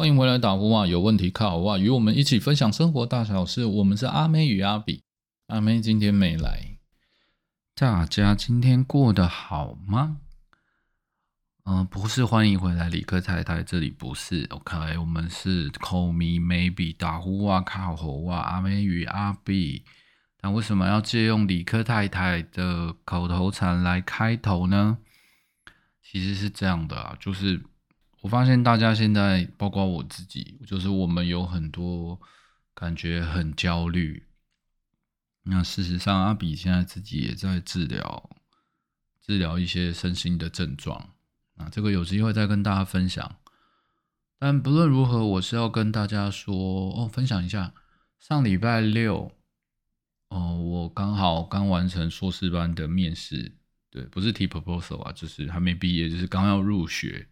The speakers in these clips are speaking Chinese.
欢迎回来打呼啊！有问题靠我啊！与我们一起分享生活大小事。我们是阿妹与阿比，阿妹今天没来。大家今天过得好吗？嗯，不是，欢迎回来，李克太太，这里不是。OK，我们是 Call me maybe 打呼啊，靠吼啊，阿妹与阿比。但为什么要借用李克太太的口头禅来开头呢？其实是这样的啊，就是我发现大家现在，包括我自己，就是我们有很多感觉很焦虑。那事实上，阿比现在自己也在治疗，治疗一些身心的症状。啊，这个有机会再跟大家分享。但不论如何，我是要跟大家说哦，分享一下上礼拜六，哦，我刚好刚完成硕士班的面试，对，不是提 proposal 啊，就是还没毕业，就是刚要入学，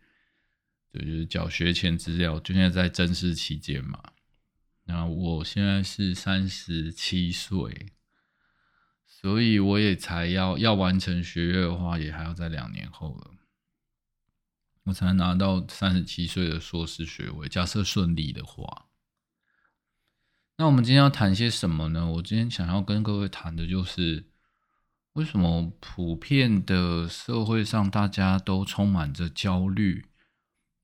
就是缴学前资料，就现在在正式期间嘛。那我现在是三十七岁，所以我也才要要完成学业的话，也还要在两年后了。我才拿到三十七岁的硕士学位。假设顺利的话，那我们今天要谈些什么呢？我今天想要跟各位谈的就是，为什么普遍的社会上大家都充满着焦虑，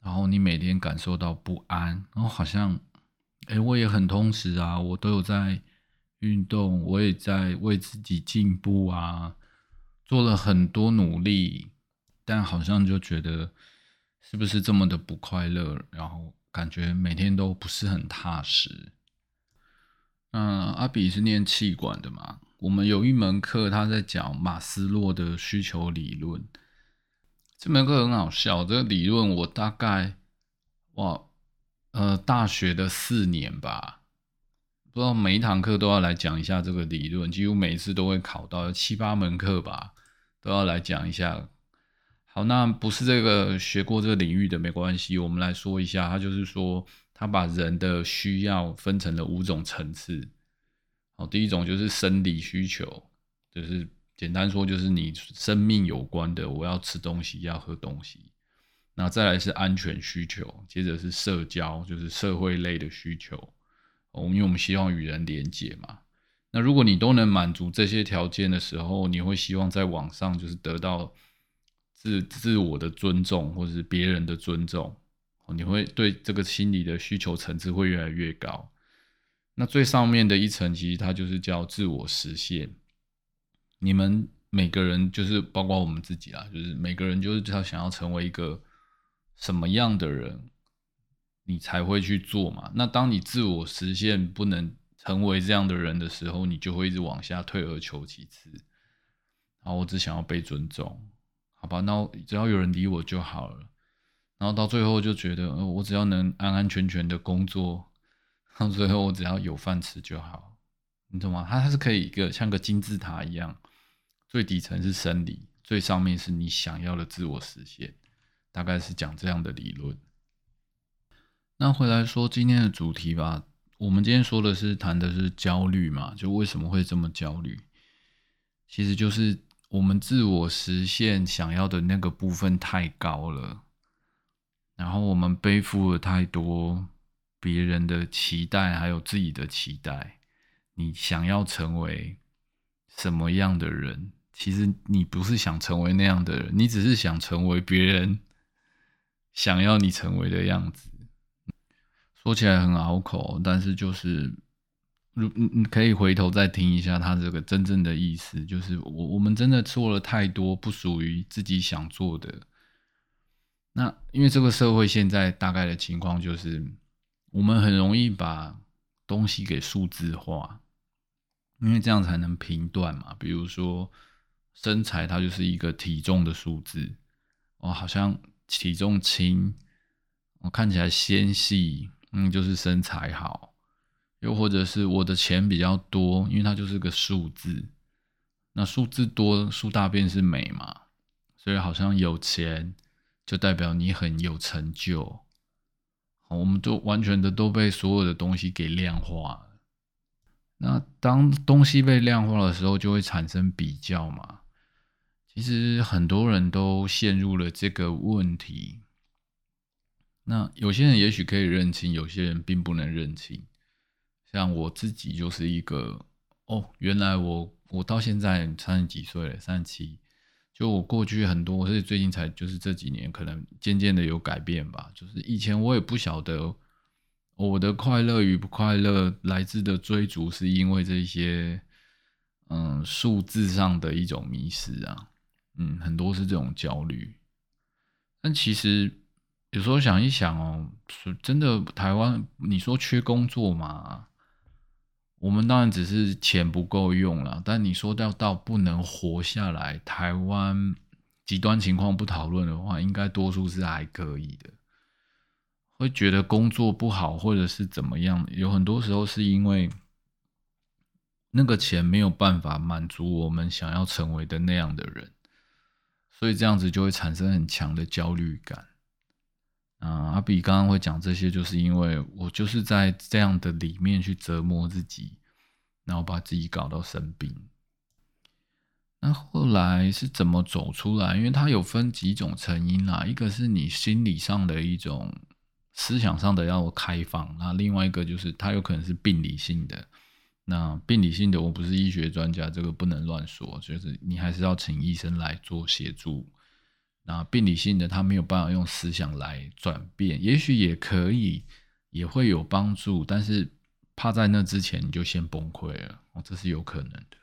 然后你每天感受到不安，然后好像，哎，我也很充实啊，我都有在运动，我也在为自己进步啊，做了很多努力，但好像就觉得。是不是这么的不快乐？然后感觉每天都不是很踏实。嗯，阿比是念气管的嘛？我们有一门课，他在讲马斯洛的需求理论。这门课很好笑，这个理论我大概哇，呃，大学的四年吧，不知道每一堂课都要来讲一下这个理论，几乎每一次都会考到七八门课吧，都要来讲一下。好，那不是这个学过这个领域的没关系，我们来说一下，他就是说，他把人的需要分成了五种层次。好，第一种就是生理需求，就是简单说就是你生命有关的，我要吃东西，要喝东西。那再来是安全需求，接着是社交，就是社会类的需求。我们因为我们希望与人连接嘛。那如果你都能满足这些条件的时候，你会希望在网上就是得到。自自我的尊重，或者是别人的尊重，你会对这个心理的需求层次会越来越高。那最上面的一层，其实它就是叫自我实现。你们每个人，就是包括我们自己啊，就是每个人，就是他想要成为一个什么样的人，你才会去做嘛。那当你自我实现不能成为这样的人的时候，你就会一直往下退而求其次。然后我只想要被尊重。好吧，那只要有人理我就好了。然后到最后就觉得，我只要能安安全全的工作，到最后我只要有饭吃就好，你懂吗？它它是可以一个像个金字塔一样，最底层是生理，最上面是你想要的自我实现，大概是讲这样的理论。那回来说今天的主题吧，我们今天说的是谈的是焦虑嘛，就为什么会这么焦虑？其实就是。我们自我实现想要的那个部分太高了，然后我们背负了太多别人的期待，还有自己的期待。你想要成为什么样的人？其实你不是想成为那样的人，你只是想成为别人想要你成为的样子。说起来很拗口，但是就是。如你你可以回头再听一下他这个真正的意思，就是我我们真的做了太多不属于自己想做的。那因为这个社会现在大概的情况就是，我们很容易把东西给数字化，因为这样才能评断嘛。比如说身材，它就是一个体重的数字，哦，好像体重轻，我看起来纤细，嗯，就是身材好。又或者是我的钱比较多，因为它就是个数字，那数字多数大便是美嘛，所以好像有钱就代表你很有成就。我们都完全的都被所有的东西给量化了。那当东西被量化的时候，就会产生比较嘛。其实很多人都陷入了这个问题。那有些人也许可以认清，有些人并不能认清。像我自己就是一个，哦，原来我我到现在三十几岁了，三十七。就我过去很多，我是最近才就是这几年，可能渐渐的有改变吧。就是以前我也不晓得我的快乐与不快乐来自的追逐，是因为这些嗯数字上的一种迷失啊，嗯，很多是这种焦虑。但其实有时候想一想哦，是真的台湾，你说缺工作吗？我们当然只是钱不够用了，但你说到到不能活下来，台湾极端情况不讨论的话，应该多数是还可以的。会觉得工作不好，或者是怎么样，有很多时候是因为那个钱没有办法满足我们想要成为的那样的人，所以这样子就会产生很强的焦虑感。啊，阿比刚刚会讲这些，就是因为我就是在这样的里面去折磨自己，然后把自己搞到生病。那后来是怎么走出来？因为它有分几种成因啦，一个是你心理上的一种思想上的要开放，那另外一个就是它有可能是病理性的。那病理性的我不是医学专家，这个不能乱说，就是你还是要请医生来做协助。那病理性的他没有办法用思想来转变，也许也可以，也会有帮助，但是怕在那之前你就先崩溃了，哦，这是有可能的。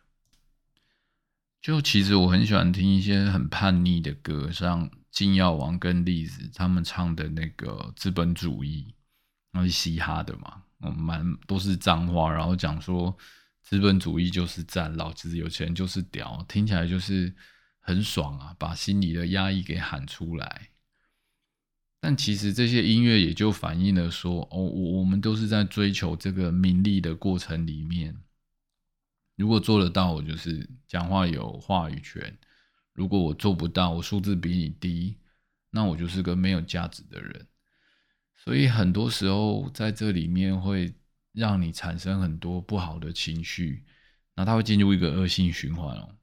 就其实我很喜欢听一些很叛逆的歌，像金耀王跟栗子他们唱的那个资本主义，那是嘻哈的嘛，嗯，蛮都是脏话，然后讲说资本主义就是战，老子有钱就是屌，听起来就是。很爽啊，把心里的压抑给喊出来。但其实这些音乐也就反映了说，哦，我我们都是在追求这个名利的过程里面。如果做得到，我就是讲话有话语权；如果我做不到，我素质比你低，那我就是个没有价值的人。所以很多时候在这里面会让你产生很多不好的情绪，那它会进入一个恶性循环哦，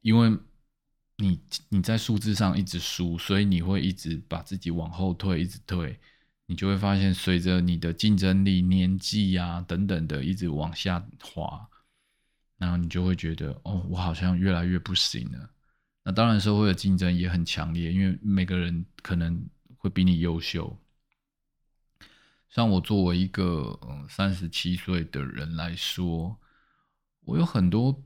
因为。你你在数字上一直输，所以你会一直把自己往后退，一直退，你就会发现，随着你的竞争力、年纪呀等等的一直往下滑，然后你就会觉得，哦，我好像越来越不行了。那当然，社会的竞争也很强烈，因为每个人可能会比你优秀。像我作为一个嗯三十七岁的人来说，我有很多。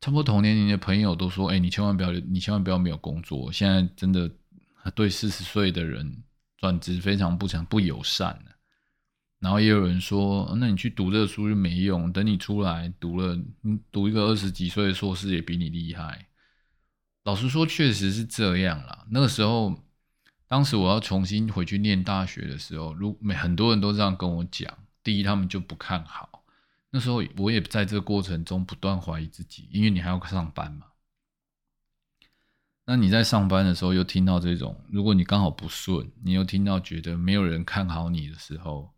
差不多同年龄的朋友都说：“哎，你千万不要，你千万不要没有工作。现在真的对四十岁的人转职非常不强、不友善。”然后也有人说：“那你去读这个书就没用，等你出来读了，你读一个二十几岁的硕士也比你厉害。”老实说，确实是这样啦。那个时候，当时我要重新回去念大学的时候，如每很多人都这样跟我讲，第一，他们就不看好。那时候我也在这个过程中不断怀疑自己，因为你还要上班嘛。那你在上班的时候又听到这种，如果你刚好不顺，你又听到觉得没有人看好你的时候，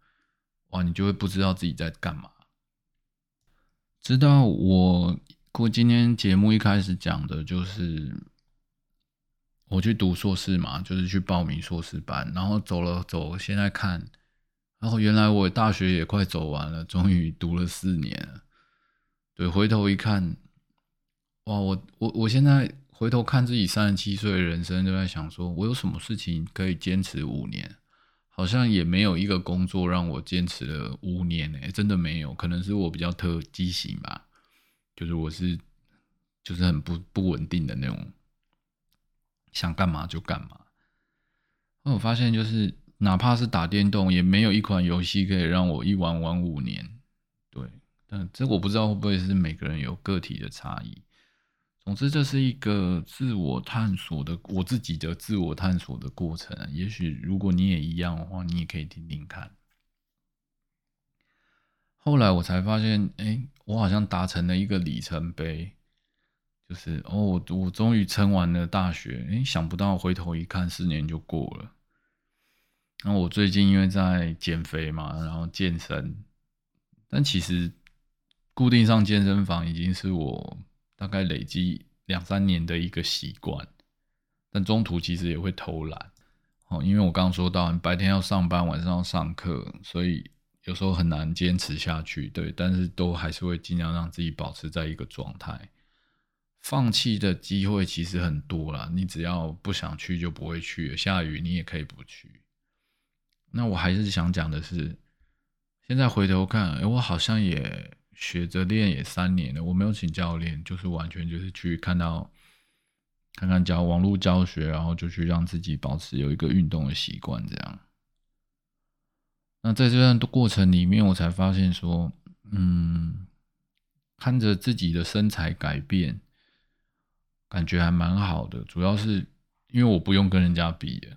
哇，你就会不知道自己在干嘛。知道我过今天节目一开始讲的就是我去读硕士嘛，就是去报名硕士班，然后走了走，现在看。然后原来我大学也快走完了，终于读了四年。对，回头一看，哇，我我我现在回头看自己三十七岁的人生，就在想说，我有什么事情可以坚持五年？好像也没有一个工作让我坚持了五年呢，真的没有。可能是我比较特畸形吧，就是我是就是很不不稳定的那种，想干嘛就干嘛。那我发现就是。哪怕是打电动，也没有一款游戏可以让我一玩玩五年。对，但这我不知道会不会是每个人有个体的差异。总之，这是一个自我探索的，我自己的自我探索的过程。也许如果你也一样的话，你也可以听听看。后来我才发现，哎，我好像达成了一个里程碑，就是哦，我我终于撑完了大学。哎，想不到回头一看，四年就过了。那我最近因为在减肥嘛，然后健身，但其实固定上健身房已经是我大概累积两三年的一个习惯，但中途其实也会偷懒。哦，因为我刚刚说到，白天要上班，晚上要上课，所以有时候很难坚持下去。对，但是都还是会尽量让自己保持在一个状态。放弃的机会其实很多啦，你只要不想去就不会去。下雨你也可以不去。那我还是想讲的是，现在回头看，哎，我好像也学着练也三年了，我没有请教练，就是完全就是去看到。看看教网络教学，然后就去让自己保持有一个运动的习惯，这样。那在这段过程里面，我才发现说，嗯，看着自己的身材改变，感觉还蛮好的。主要是因为我不用跟人家比，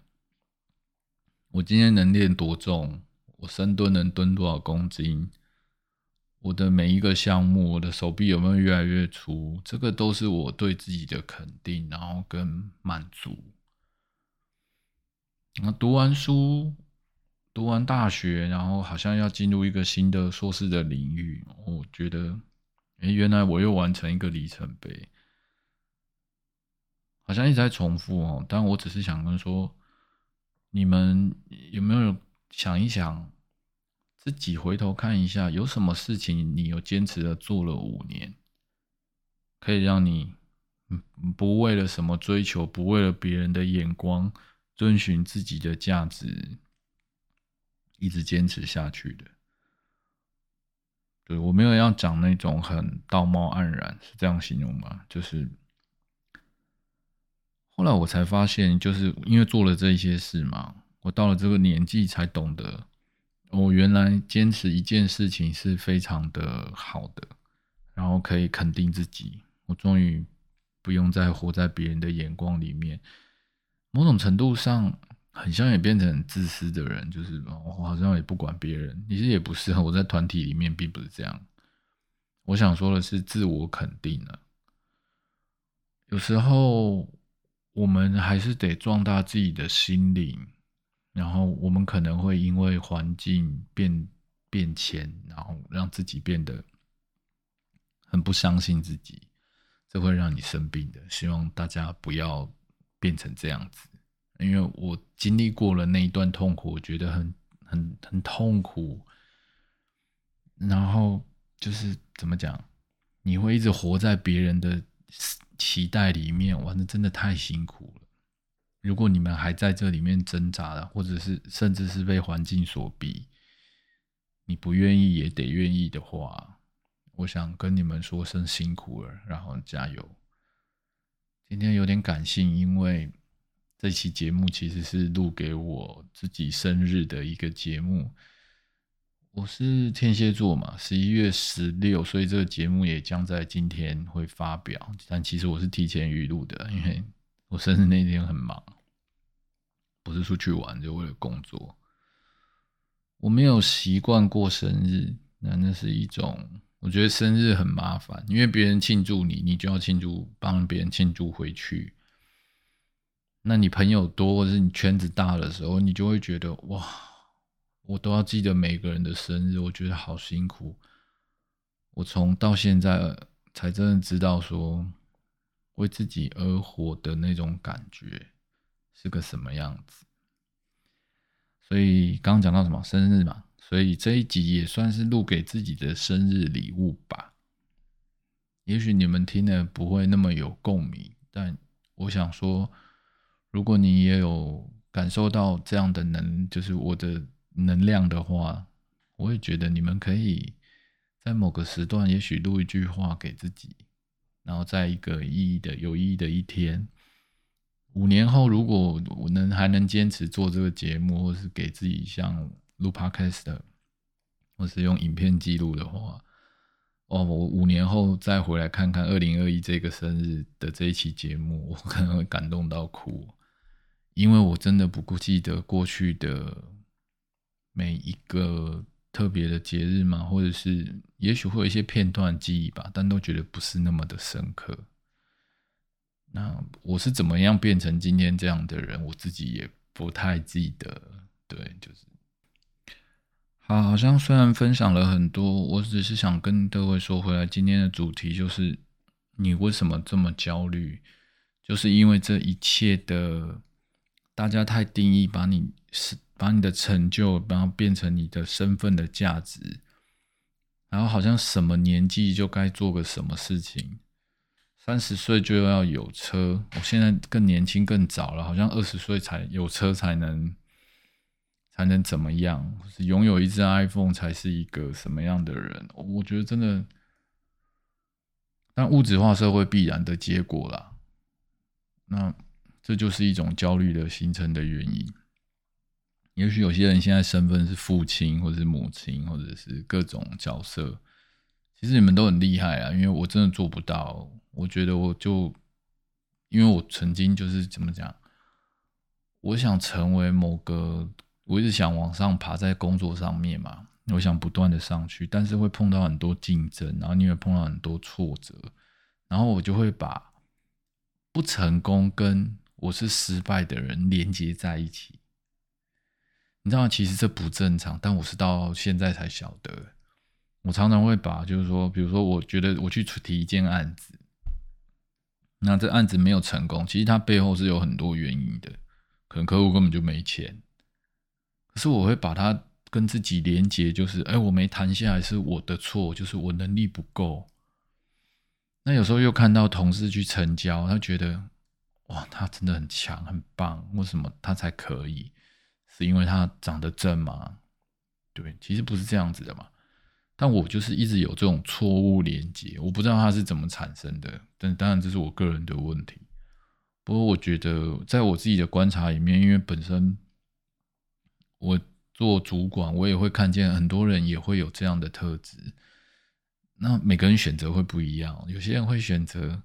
我今天能练多重，我深蹲能蹲多少公斤。我的每一个项目，我的手臂有没有越来越粗？这个都是我对自己的肯定，然后跟满足。那读完书，读完大学，然后好像要进入一个新的硕士的领域，我觉得，哎，原来我又完成一个里程碑，好像一直在重复哦。但我只是想跟说，你们有没有想一想？自己回头看一下，有什么事情你有坚持的做了五年，可以让你不为了什么追求，不为了别人的眼光，遵循自己的价值，一直坚持下去的。对我没有要讲那种很道貌岸然，是这样形容吗？就是后来我才发现，就是因为做了这些事嘛，我到了这个年纪才懂得。我原来坚持一件事情是非常的好的，然后可以肯定自己。我终于不用再活在别人的眼光里面，某种程度上很像也变成自私的人，就是我好像也不管别人。其实也不是，我在团体里面并不是这样。我想说的是自我肯定了。有时候我们还是得壮大自己的心灵。然后我们可能会因为环境变变迁，然后让自己变得很不相信自己，这会让你生病的。希望大家不要变成这样子，因为我经历过了那一段痛苦，我觉得很很很痛苦。然后就是怎么讲，你会一直活在别人的期待里面，玩的真的太辛苦了。如果你们还在这里面挣扎的，或者是甚至是被环境所逼，你不愿意也得愿意的话，我想跟你们说声辛苦了，然后加油。今天有点感性，因为这期节目其实是录给我自己生日的一个节目。我是天蝎座嘛，十一月十六，所以这个节目也将在今天会发表。但其实我是提前预录的，因为我生日那天很忙。不是出去玩，就为了工作。我没有习惯过生日，那那是一种，我觉得生日很麻烦，因为别人庆祝你，你就要庆祝，帮别人庆祝回去。那你朋友多，或者是你圈子大的时候，你就会觉得哇，我都要记得每个人的生日，我觉得好辛苦。我从到现在才真的知道说，为自己而活的那种感觉。是个什么样子？所以刚刚讲到什么生日嘛，所以这一集也算是录给自己的生日礼物吧。也许你们听的不会那么有共鸣，但我想说，如果你也有感受到这样的能，就是我的能量的话，我也觉得你们可以在某个时段，也许录一句话给自己，然后在一个意义的、有意义的一天。五年后，如果我能还能坚持做这个节目，或是给自己像录 podcast，或是用影片记录的话，哦，我五年后再回来看看二零二一这个生日的这一期节目，我可能会感动到哭，因为我真的不顾记得过去的每一个特别的节日嘛，或者是也许会有一些片段记忆吧，但都觉得不是那么的深刻。那我是怎么样变成今天这样的人？我自己也不太记得。对，就是好，好像虽然分享了很多，我只是想跟各位说回来，今天的主题就是你为什么这么焦虑？就是因为这一切的大家太定义，把你是把你的成就，然后变成你的身份的价值，然后好像什么年纪就该做个什么事情，三十岁就要有车，我现在更年轻更早了，好像二十岁才有车才能才能怎么样，是拥有一只 iPhone 才是一个什么样的人？我觉得真的。但物质化社会必然的结果啦，那这就是一种焦虑的形成的原因。也许有些人现在身份是父亲，或者是母亲，或者是各种角色，其实你们都很厉害啊，因为我真的做不到。我觉得我就因为我曾经就是怎么讲，我想成为某个，我一直想往上爬，在工作上面嘛。我想不断的上去，但是会碰到很多竞争，然后你会碰到很多挫折，然后我就会把不成功跟我是失败的人连接在一起。你知道，其实这不正常，但我是到现在才晓得。我常常会把，就是说，比如说，我觉得我去提一件案子，那这案子没有成功，其实它背后是有很多原因的，可能客户根本就没钱，可是我会把它。跟自己连接，就是哎，我没谈下来是我的错，就是我能力不够。那有时候又看到同事去成交，他觉得哇，他真的很强很棒，为什么他才可以？是因为他长得正吗？对，其实不是这样子的嘛。但我就是一直有这种错误连接，我不知道它是怎么产生的。但当然这是我个人的问题。不过我觉得，在我自己的观察里面，因为本身我。做主管，我也会看见很多人也会有这样的特质。那每个人选择会不一样，有些人会选择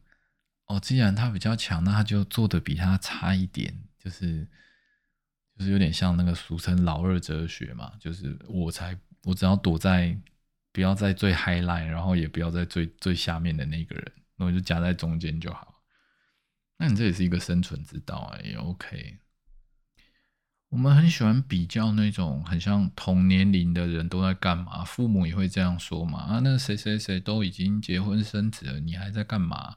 哦，既然他比较强，那他就做的比他差一点，就是就是有点像那个俗称老二哲学嘛，就是我才我只要躲在不要在最 high line，然后也不要在最最下面的那个人，那我就夹在中间就好。那你这也是一个生存之道啊，也 OK。我们很喜欢比较那种很像同年龄的人都在干嘛，父母也会这样说嘛。啊，那谁谁谁都已经结婚生子了，你还在干嘛？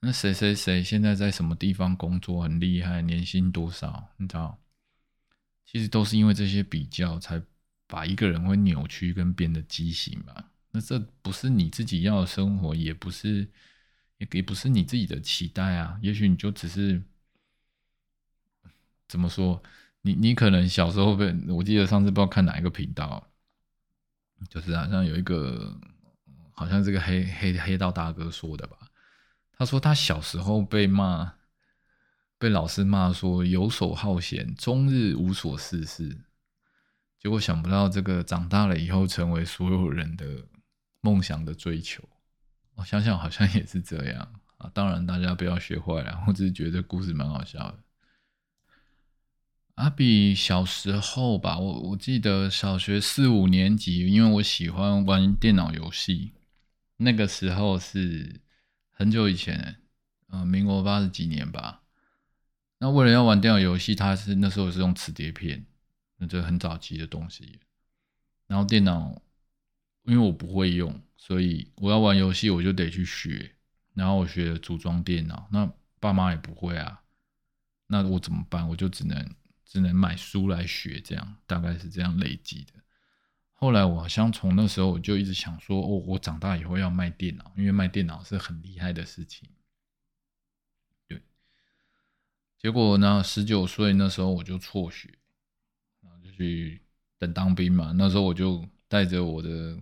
那谁谁谁现在在什么地方工作很厉害，年薪多少？你知道？其实都是因为这些比较，才把一个人会扭曲跟变得畸形嘛。那这不是你自己要的生活，也不是，也也不是你自己的期待啊。也许你就只是怎么说？你你可能小时候被我记得上次不知道看哪一个频道，就是好像有一个好像这个黑黑黑道大哥说的吧，他说他小时候被骂，被老师骂说游手好闲，终日无所事事，结果想不到这个长大了以后成为所有人的梦想的追求，我想想好像也是这样啊，当然大家不要学坏了，我只是觉得故事蛮好笑的。阿比小时候吧，我我记得小学四五年级，因为我喜欢玩电脑游戏，那个时候是很久以前，呃，民国八十几年吧。那为了要玩电脑游戏，他是那时候是用磁碟片，那这很早期的东西。然后电脑，因为我不会用，所以我要玩游戏我就得去学。然后我学组装电脑，那爸妈也不会啊，那我怎么办？我就只能。只能买书来学，这样大概是这样累积的。后来我好像从那时候我就一直想说，哦，我长大以后要卖电脑，因为卖电脑是很厉害的事情。对，结果呢，十九岁那时候我就辍学，然后就去等当兵嘛。那时候我就带着我的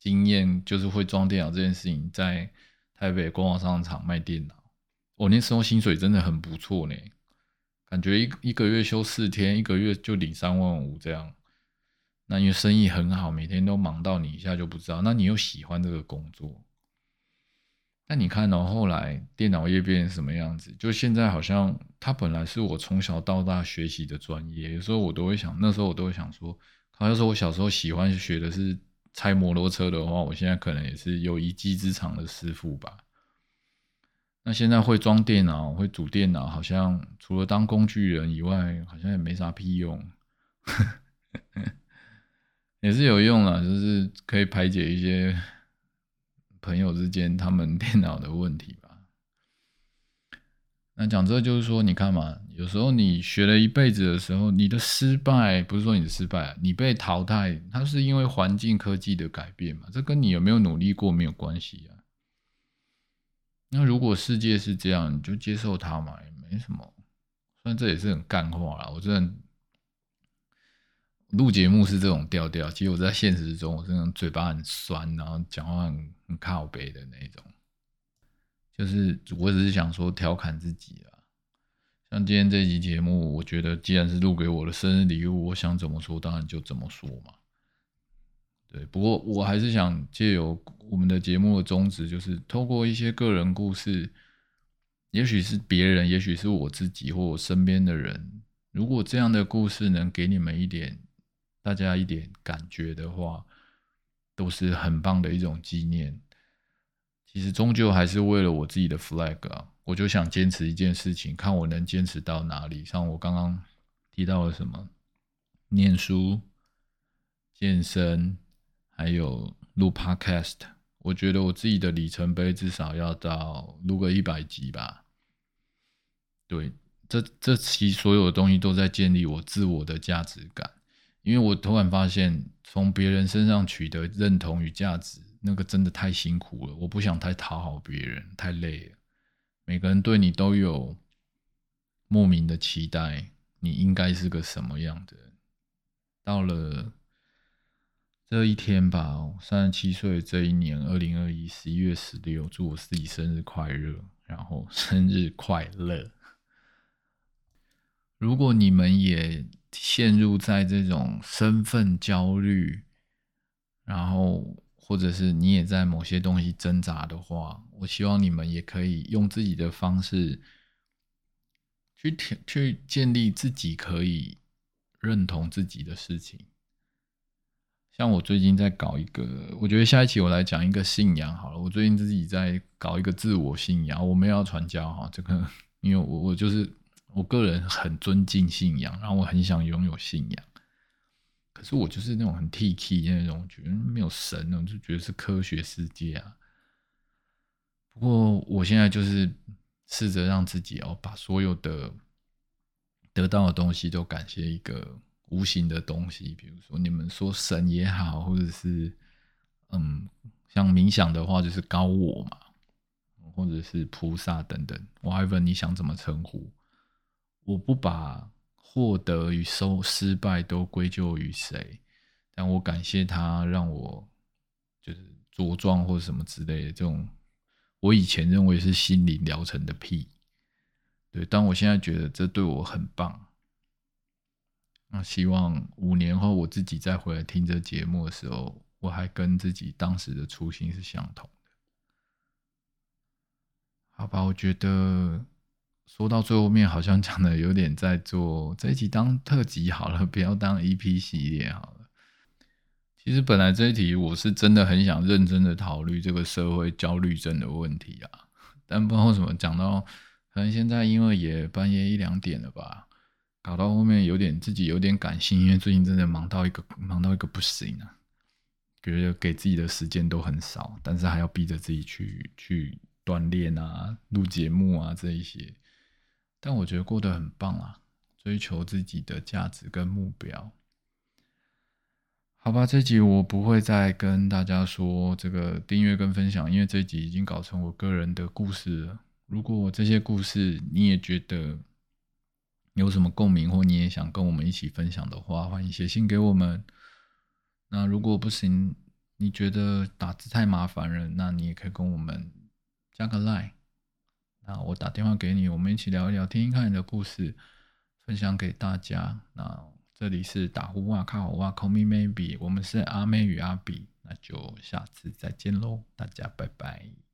经验，就是会装电脑这件事情，在台北官网商场卖电脑。我那时候薪水真的很不错呢。感觉一一个月休四天，一个月就领三万五这样。那因为生意很好，每天都忙到你一下就不知道。那你又喜欢这个工作？那你看到后来电脑业变成什么样子？就现在好像它本来是我从小到大学习的专业，有时候我都会想，那时候我都会想说，好像说我小时候喜欢学的是拆摩托车的话，我现在可能也是有一技之长的师傅吧。那现在会装电脑、会组电脑，好像除了当工具人以外，好像也没啥屁用。也是有用啦，就是可以排解一些朋友之间他们电脑的问题吧。那讲这就是说，你看嘛，有时候你学了一辈子的时候，你的失败不是说你的失败，你被淘汰，它是因为环境科技的改变嘛，这跟你有没有努力过没有关系啊。那如果世界是这样，你就接受它嘛，也没什么。虽然这也是很干话啦，我真的录节目是这种调调，其实我在现实中，我这种嘴巴很酸，然后讲话很很靠背的那种。就是我只是想说调侃自己啊，像今天这集节目，我觉得既然是录给我的生日礼物，我想怎么说当然就怎么说嘛。对，不过我还是想借由我们的节目的宗旨，就是透过一些个人故事，也许是别人，也许是我自己或我身边的人，如果这样的故事能给你们一点大家一点感觉的话，都是很棒的一种纪念。其实终究还是为了我自己的 flag 啊，我就想坚持一件事情，看我能坚持到哪里。像我刚刚提到了什么，念书、健身，还有录 podcast，我觉得我自己的里程碑至少要到录个一百集吧。对，这这期所有的东西都在建立我自我的价值感，因为我突然发现，从别人身上取得认同与价值。那个真的太辛苦了，我不想太讨好别人，太累了。每个人对你都有莫名的期待，你应该是个什么样的？到了这一天吧，三十七岁这一年，二零二一十一月十六，祝我自己生日快乐，然后生日快乐。如果你们也陷入在这种身份焦虑，然后。或者是你也在某些东西挣扎的话，我希望你们也可以用自己的方式去去建立自己可以认同自己的事情。像我最近在搞一个，我觉得下一期我来讲一个信仰好了。我最近自己在搞一个自我信仰，我们要传教哈。这个 因为我我就是我个人很尊敬信仰，然后我很想拥有信仰。可是我就是那种很 T K 那种，觉得没有神呢，就觉得是科学世界啊。不过我现在就是试着让自己哦，把所有的得到的东西都感谢一个无形的东西，比如说你们说神也好，或者是嗯，像冥想的话就是高我嘛，或者是菩萨等等，whatever 你想怎么称呼，我不把。获得与收失败都归咎于谁？但我感谢他，让我就是茁壮或什么之类的这种，我以前认为是心灵疗程的屁，对，但我现在觉得这对我很棒。那希望五年后我自己再回来听这节目的时候，我还跟自己当时的初心是相同的。好吧，我觉得。说到最后面，好像讲的有点在做这一集当特辑好了，不要当 EP 系列好了。其实本来这一题我是真的很想认真的考虑这个社会焦虑症的问题啊，但不知道为什么讲到，可能现在因为也半夜一两点了吧，搞到后面有点自己有点感性，因为最近真的忙到一个忙到一个不行啊，觉得给自己的时间都很少，但是还要逼着自己去去锻炼啊、录节目啊这一些。但我觉得过得很棒啊，追求自己的价值跟目标。好吧，这集我不会再跟大家说这个订阅跟分享，因为这集已经搞成我个人的故事了。如果这些故事你也觉得有什么共鸣，或你也想跟我们一起分享的话，欢迎写信给我们。那如果不行，你觉得打字太麻烦了，那你也可以跟我们加个 line。那我打电话给你，我们一起聊一聊，听一看你的故事，分享给大家。那这里是打呼哇卡哇 call me maybe，我们是阿妹与阿比，那就下次再见喽，大家拜拜。